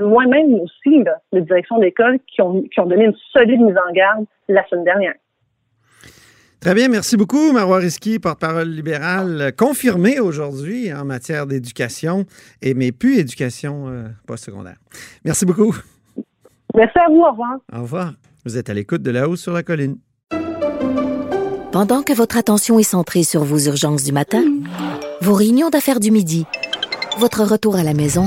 moi-même aussi, là, les directions d'école qui ont, qui ont donné une solide mise en garde la semaine dernière. Très bien, merci beaucoup, Marois Risky, porte-parole libérale, confirmée aujourd'hui en matière d'éducation, et mais plus éducation euh, postsecondaire. Merci beaucoup. Merci à vous, au revoir. Au revoir. Vous êtes à l'écoute de La Hausse sur la Colline. Pendant que votre attention est centrée sur vos urgences du matin, vos réunions d'affaires du midi, votre retour à la maison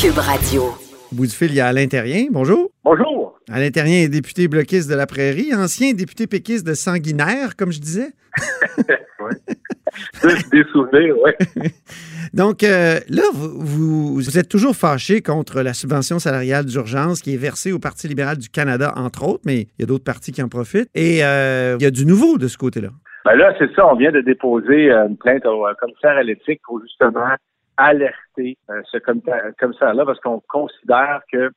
Cube Radio. Au bout du fil, il y a Alain Terrien. Bonjour. Bonjour. Alain Terrien est député bloquiste de la Prairie, ancien député péquiste de Sanguinaire, comme je disais. *laughs* oui. Des souvenirs, oui. *laughs* Donc, euh, là, vous, vous, êtes toujours fâché contre la subvention salariale d'urgence qui est versée au Parti libéral du Canada, entre autres, mais il y a d'autres partis qui en profitent. Et euh, il y a du nouveau de ce côté-là. Ben là, c'est ça. On vient de déposer euh, une plainte au commissaire à l'éthique pour justement alerter euh, ce commissaire-là parce qu'on considère que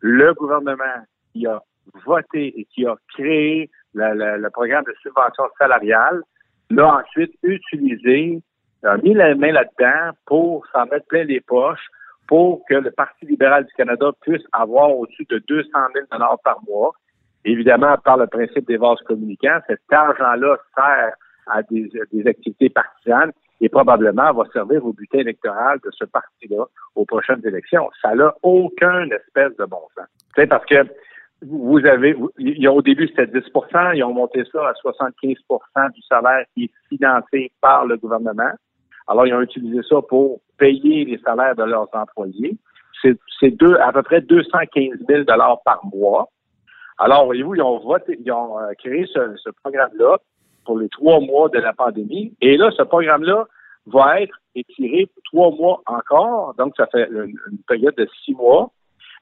le gouvernement qui a voté et qui a créé le, programme de subvention salariale l'a ensuite utilisé, a mis la main là-dedans pour s'en mettre plein les poches pour que le Parti libéral du Canada puisse avoir au-dessus de 200 000 par mois. Évidemment, par le principe des vases communicants, cet argent-là sert à des, des activités partisanes et probablement va servir au butin électoral de ce parti-là aux prochaines élections. Ça n'a aucun espèce de bon sens. Parce que vous avez, au début c'était 10% ils ont monté ça à 75% du salaire qui est financé par le gouvernement. Alors ils ont utilisé ça pour payer les salaires de leurs employés. C'est à peu près 215 000 dollars par mois. Alors voyez-vous, ils ont voté, ils ont euh, créé ce, ce programme-là pour les trois mois de la pandémie. Et là, ce programme-là va être étiré pour trois mois encore. Donc, ça fait une, période de six mois.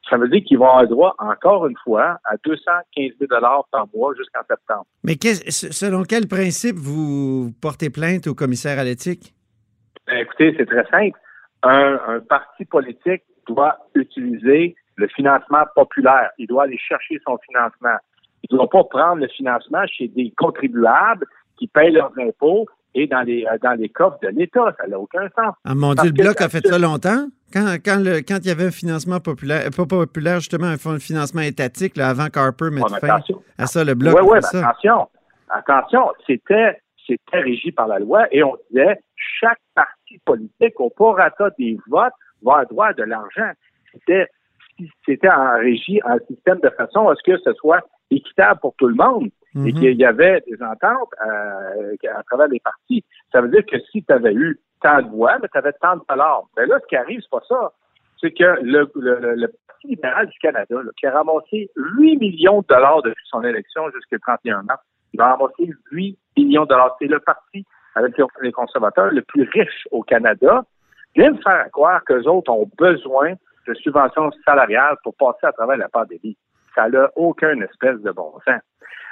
Ça veut dire qu'ils vont avoir droit, encore une fois, à 215 000 par mois jusqu'en septembre. Mais selon quel principe vous portez plainte au commissaire à l'éthique? Ben, écoutez, c'est très simple. Un, un, parti politique doit utiliser le financement populaire. Il doit aller chercher son financement. Il ne doit pas prendre le financement chez des contribuables qui payent leurs impôts et dans les, euh, dans les coffres de l'État. Ça n'a aucun sens. Ah, mon Dieu, le Bloc a fait ça longtemps? Quand, quand, le, quand il y avait un financement populaire, pas populaire, justement, un financement étatique, là, avant Carper mette fin à ça, le Bloc Oui, oui, attention. Attention, c'était, c'était régi par la loi et on disait chaque parti politique, au prorata des votes, va avoir droit de l'argent. C'était, c'était en régie, un système de façon à ce que ce soit équitable pour tout le monde et mhm. qu'il y avait des ententes euh, à travers les partis. Ça veut dire que si tu avais eu tant de voix, tu avais tant de dollars. Mais là, ce qui arrive, c'est pas ça. C'est que le, le, Parti libéral du Canada, qui a ramassé 8 millions de dollars depuis son élection jusqu'au 31 mars, il a ramassé 8 millions de dollars. C'est le parti avec les conservateurs le plus riche au Canada. Vient de faire croire qu'eux autres ont besoin de subventions salariales pour passer à travers la pandémie. Ça n'a aucun espèce de bon sens.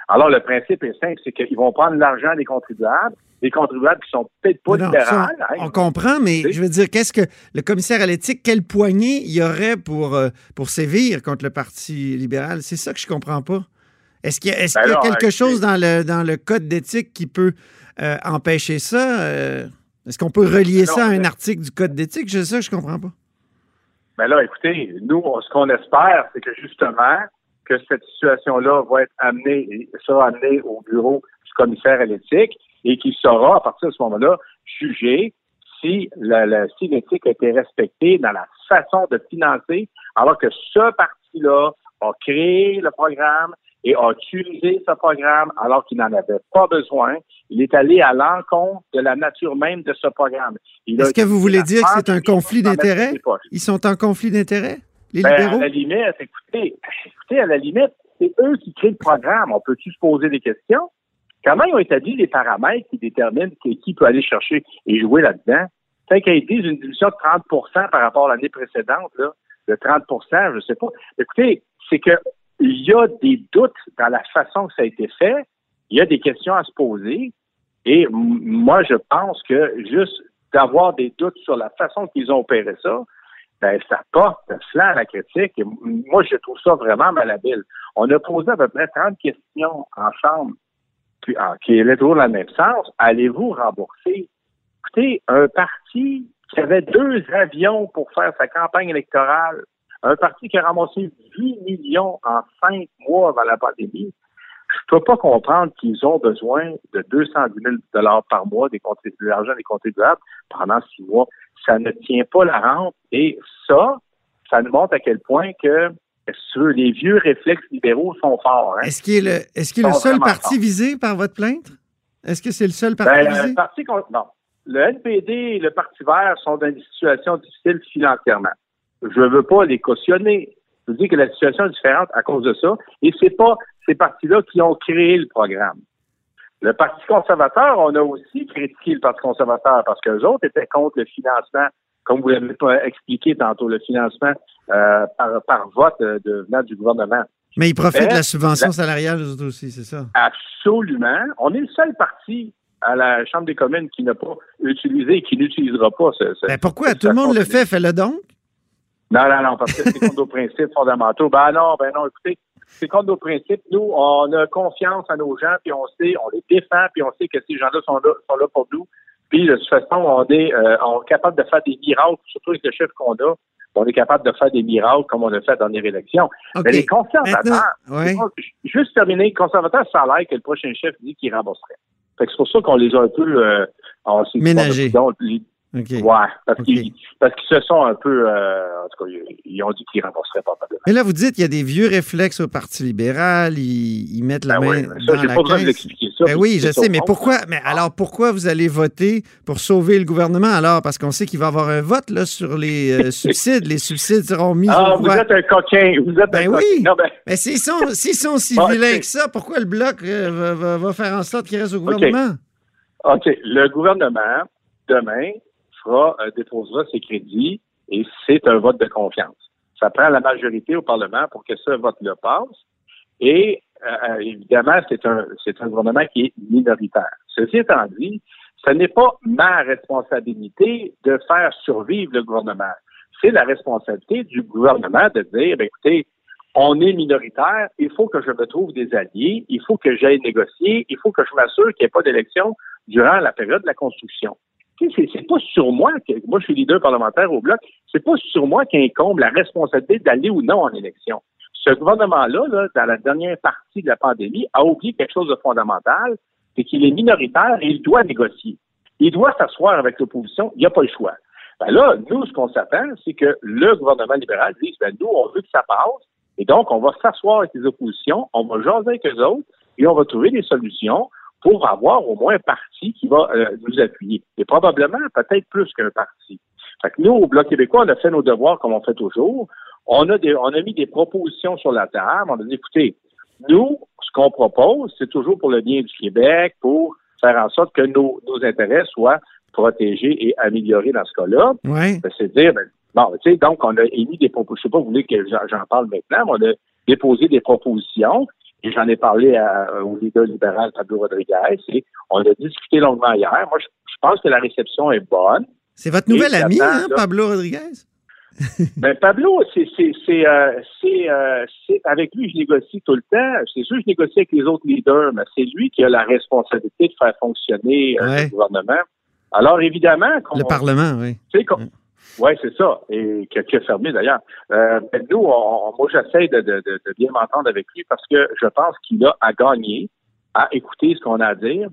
Alors, le principe est simple, c'est qu'ils vont prendre l'argent des contribuables, des contribuables qui sont peut-être pas libérales. Hein. on comprend, mais je veux dire, qu'est-ce que le commissaire à l'éthique, quelle poignée il y aurait pour, euh, pour sévir contre le Parti libéral? C'est ça que je comprends pas. Est-ce qu'il y a, est ben quelque chose dans le, dans le code d'éthique qui peut euh, empêcher ça? Euh, est-ce qu'on peut relier ça à un article du code d'éthique? Ça que je comprends pas. Ben là, écoutez, nous, ce qu'on espère, c'est que justement, que cette situation-là va être amenée et sera amenée au bureau du commissaire à l'éthique et qui saura, à partir de ce moment-là, juger si l'éthique a été respectée dans la façon de financer, alors que ce parti-là a créé le programme et a utilisé ce programme alors qu'il n'en avait pas besoin. Il est allé à l'encontre de la nature même de ce programme. Est-ce que vous voulez dire que c'est un conflit d'intérêts? Ils sont en conflit d'intérêts? Ben, à la limite, écoutez, écoutez, à la limite, c'est eux qui créent le programme. On peut-tu se poser des questions? Comment ils ont établi les paramètres qui déterminent qui peut aller chercher et jouer là-dedans? Fait qu'ils disent une diminution de 30 par rapport à l'année précédente, là, de 30 je ne sais pas. Écoutez, c'est que il y a des doutes dans la façon que ça a été fait. Il y a des questions à se poser. Et moi, je pense que juste d'avoir des doutes sur la façon qu'ils ont opéré ça, ben, ça porte cela à la critique. Moi, je trouve ça vraiment malhabile. On a posé à peu près 30 questions ensemble, puis, ah, qui allaient toujours dans le même sens. Allez-vous rembourser? Écoutez, un parti qui avait deux avions pour faire sa campagne électorale, un parti qui a ramassé 8 millions en cinq mois avant la pandémie, je peux pas comprendre qu'ils ont besoin de 210 000 par mois des de l'argent des contribuables pendant six mois ça ne tient pas la rente. Et ça, ça nous montre à quel point que les vieux réflexes libéraux sont forts. Hein? Est-ce qu'il est le, est le seul parti visé par votre plainte? Est-ce que c'est le seul parti ben, visé? Le parti, non. Le NPD et le Parti vert sont dans une situation difficile financièrement. Je ne veux pas les cautionner. Je dis que la situation est différente à cause de ça. Et c'est pas ces partis-là qui ont créé le programme. Le Parti conservateur, on a aussi critiqué le Parti conservateur parce qu'eux autres étaient contre le financement, comme vous l'avez expliqué tantôt, le financement euh, par, vote euh, de, venant du gouvernement. Mais ils profitent de la subvention salariale, eux autres aussi, c'est ça? Absolument. On est le seul parti à la Chambre des communes qui n'a pas utilisé et qui n'utilisera pas ce. ce ben pourquoi? Tout le monde le fait, fais-le donc. Non, non, non, parce que c'est contre *laughs* nos principes fondamentaux. Ben non, ben non, écoutez, c'est contre nos principes. Nous, on a confiance à nos gens, puis on sait, on les défend, puis on sait que ces gens-là sont là, sont là pour nous. Puis de toute façon, on est, euh, on est capable de faire des miracles, surtout avec le chef qu'on a. on est capable de faire des miracles comme on a fait à la dernière élection. OK. Mais les conservateurs, Ouais. juste terminer, les conservateurs, ça a l'air que le prochain chef dit qu'il rembourserait. Fait que c'est pour ça qu'on les a un peu... Euh, on s'est dit, Ménagés. bon, les- OK. Ouais, parce qu'ils parce qu'ils se sont un peu... euh, en tout cas, ils, ils ont dit qu'ils rembourseraient probablement. Mais là, vous dites qu'il y a des vieux réflexes au Parti libéral, ils, ils mettent la Ben main oui, mais ça, dans la pas besoin de caisse. l'expliquer ça. Ben oui, je sais, mais pourquoi Mais alors pourquoi vous allez voter pour sauver le gouvernement alors? Parce qu'on sait qu'il va y avoir un vote là sur les euh, *laughs* subsides. Les subsides seront mis Ah, vous êtes un coquin. Vous êtes Ben un oui. coquin. Non, ben, Mais s'ils sont, *laughs* sont si Bon, vilains que ça, pourquoi le bloc euh, va, va- va faire en sorte qu'il reste au gouvernement? OK. Le gouvernement, demain, euh, déposera ses crédits et c'est un vote de confiance. Ça prend la majorité au Parlement pour que ce vote-là passe. Et euh, euh, évidemment, c'est un, c'est un gouvernement qui est minoritaire. Ceci étant dit, ce n'est pas ma responsabilité de faire survivre le gouvernement. C'est la responsabilité du gouvernement de dire, ben, écoutez, on est minoritaire, il faut que je me trouve des alliés, il faut que j'aille négocier, il faut que je m'assure qu'il n'y ait pas d'élection durant la période de la construction. C'est pas sur moi que moi je suis leader parlementaire au bloc, c'est pas sur moi qu'incombe la responsabilité d'aller ou non en élection. Ce gouvernement-là, là, dans la dernière partie de la pandémie, a oublié quelque chose de fondamental, c'est qu'il est minoritaire et il doit négocier. Il doit s'asseoir avec l'opposition, il n'y a pas le choix. Ben là, nous, ce qu'on s'attend, c'est que le gouvernement libéral dise, ben nous, on veut que ça passe, et donc, on va s'asseoir avec les oppositions, on va jaser avec eux autres, et on va trouver des solutions pour avoir au moins un parti qui va euh, nous appuyer. Et probablement, peut-être plus qu'un parti. Fait que nous, au Bloc québécois, on a fait nos devoirs comme on fait toujours. On a, des, on a mis des propositions sur la table. On a dit, écoutez, nous, ce qu'on propose, c'est toujours pour le bien du Québec, pour faire en sorte que nos, nos intérêts soient protégés et améliorés dans ce cas-là. Oui. Ben, c'est dire, ben, bon, tu sais, donc, on a émis des propositions. Je sais pas, vous voulez que j'en j'en parle maintenant, mais on a déposé des propositions. Et j'en ai parlé à- au leader libéral Pablo Rodriguez. Et on a discuté longuement hier. Moi, je, je pense que la réception est bonne. C'est votre nouvel ami, hein. Pablo Rodriguez? *laughs* Ben, Pablo, c'est, euh, euh, c'est- avec lui, je négocie tout le temps. C'est sûr, je négocie avec les autres leaders, mais c'est lui qui a la responsabilité de faire fonctionner euh, Ouais. le gouvernement. Alors, évidemment, Le Parlement, oui. Ouais, c'est ça. Et qui a, fermé d'ailleurs. Euh, ben, nous, on- moi, j'essaie de, de- de- bien m'entendre avec lui parce que je pense qu'il a à gagner, à écouter ce qu'on a à dire.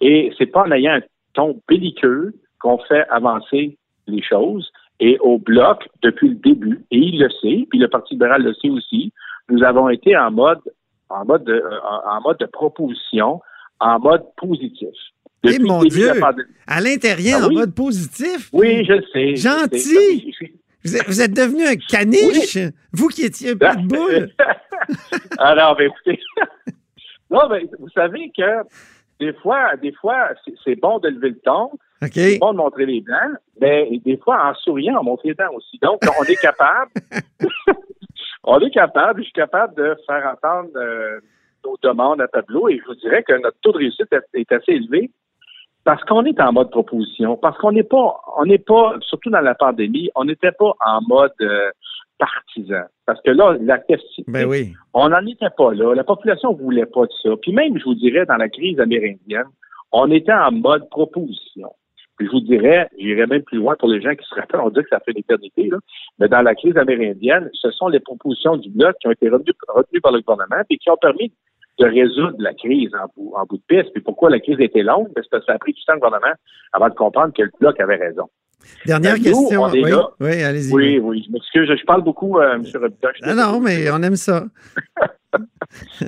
Et c'est pas en ayant un ton belliqueux qu'on fait avancer les choses. Et au bloc, depuis le début, et il le sait, puis le Parti libéral le sait aussi, nous avons été en mode, en mode de, en mode de proposition, en mode positif. Depuis le mon de Dieu! À l'intérieur, Ah en oui. mode positif? Oui, je sais. Gentil. Je Vous êtes, vous êtes devenu un caniche, vous qui étiez un pitbull. *laughs* Alors, ben, écoutez. *laughs* non, mais vous savez que des fois, des fois, c'est- bon de lever le ton, c'est bon de montrer les dents, mais des fois, en souriant, on montre les dents aussi. Donc, on est capable, *laughs* on est capable, je suis capable de faire entendre euh, nos demandes à tableau et je vous dirais que notre taux de réussite est assez élevé parce qu'on est en mode proposition, parce qu'on n'est pas, on n'est pas, surtout dans la pandémie, on n'était pas en mode euh, partisan. Parce que là, la question, Ben oui. on n'en était pas là. La population voulait pas de ça. Puis même, je vous dirais, dans la crise amérindienne, on était en mode proposition. Puis je vous dirais, j'irais même plus loin pour les gens qui se rappellent, on dit que ça fait une éternité, là. mais dans la crise amérindienne, ce sont les propositions du Bloc qui ont été retenues, retenues par le gouvernement et qui ont permis de résoudre la crise en bout, en bout de piste. Puis pourquoi la crise était longue? Parce que ça a pris du temps au gouvernement avant de comprendre que le Bloc avait raison. Dernière nous, question. on est oui, oui allez-y. Oui, oui, je m'excuse, je parle beaucoup, euh, M. Robitaille. Je suis Ah non, mais on aime ça. *laughs*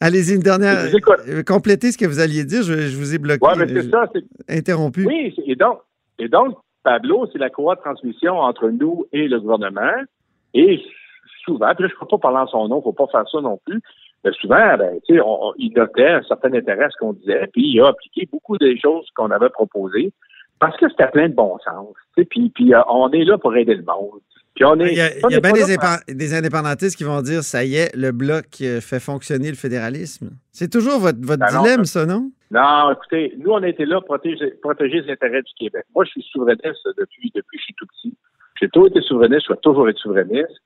Allez-y, une dernière. Euh, Complétez ce que vous alliez dire. Je, je vous ai bloqué. Ouais, mais c'est euh, ça, c'est Interrompu. Oui, et donc, et donc, Pablo, c'est la courroie de transmission entre nous et le gouvernement. Et souvent, puis là, je ne peux pas parler en son nom, il ne faut pas faire ça non plus. Mais souvent, ben, tu sais, on- on- il notait un certain intérêt à ce qu'on disait, puis il a appliqué beaucoup des choses qu'on avait proposées parce que c'était plein de bon sens. Puis, puis euh, on est là pour aider le monde. Puis on est, Il y a, on il y a est bien des, indépendantistes qui vont dire ça y est, le bloc euh, fait fonctionner le fédéralisme. C'est toujours votre, votre Ben non, dilemme, ça, non? Non, écoutez, nous, on a été là pour protéger, protéger les intérêts du Québec. Moi, je suis souverainiste depuis, depuis que je suis tout petit. J'ai toujours été souverainiste, je vais toujours être souverainiste.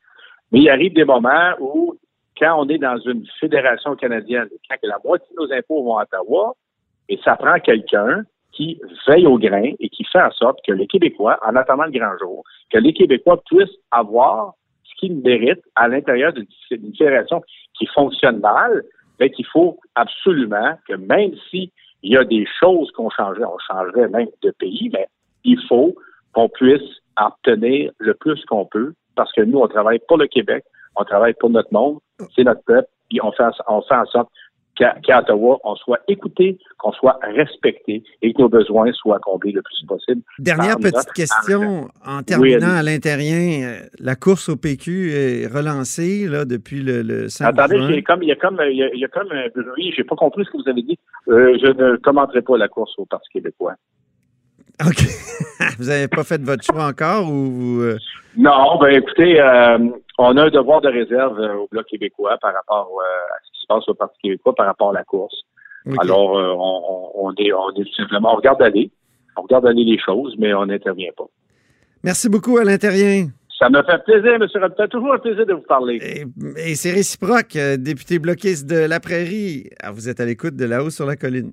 Mais il arrive des moments où, quand on est dans une fédération canadienne, quand la moitié de nos impôts vont à Ottawa, et ça prend quelqu'un qui veille au grain et qui fait en sorte que les Québécois, en attendant le grand jour, que les Québécois puissent avoir ce qu'ils méritent à l'intérieur d'une fédération qui fonctionne mal, mais qu'il faut absolument que même si il y a des choses qu'on changerait, on changerait même de pays, mais il faut qu'on puisse obtenir le plus qu'on peut parce que nous, on travaille pour le Québec, on travaille pour notre monde, c'est notre peuple, puis on fait, on fait en sorte qu'à Ottawa, on soit écouté, qu'on soit respecté et que nos besoins soient comblés le plus possible. Dernière petite question en terminant à l'intérieur. Euh, la course au PQ est relancée là, depuis le, le 5 Attendez, il y a comme, il y a il y a, comme un bruit. J'ai pas compris ce que vous avez dit. Euh, je ne commenterai pas la course au Parti québécois. OK. *laughs* vous n'avez pas fait votre choix encore ou euh? Non, ben écoutez, on a un devoir de réserve au Bloc québécois par rapport à ce passe au Parti québécois par rapport à la course. Alors, euh, on, est, on est simplement, on regarde aller, on regarde aller les choses, mais on n'intervient pas. Merci beaucoup, Alain Terrien. Ça me fait plaisir, M. Robitaille. Toujours un plaisir de vous parler. Et, c'est réciproque, euh, député bloquiste de la Prairie. Ah, vous êtes à l'écoute de là-haut sur la colline.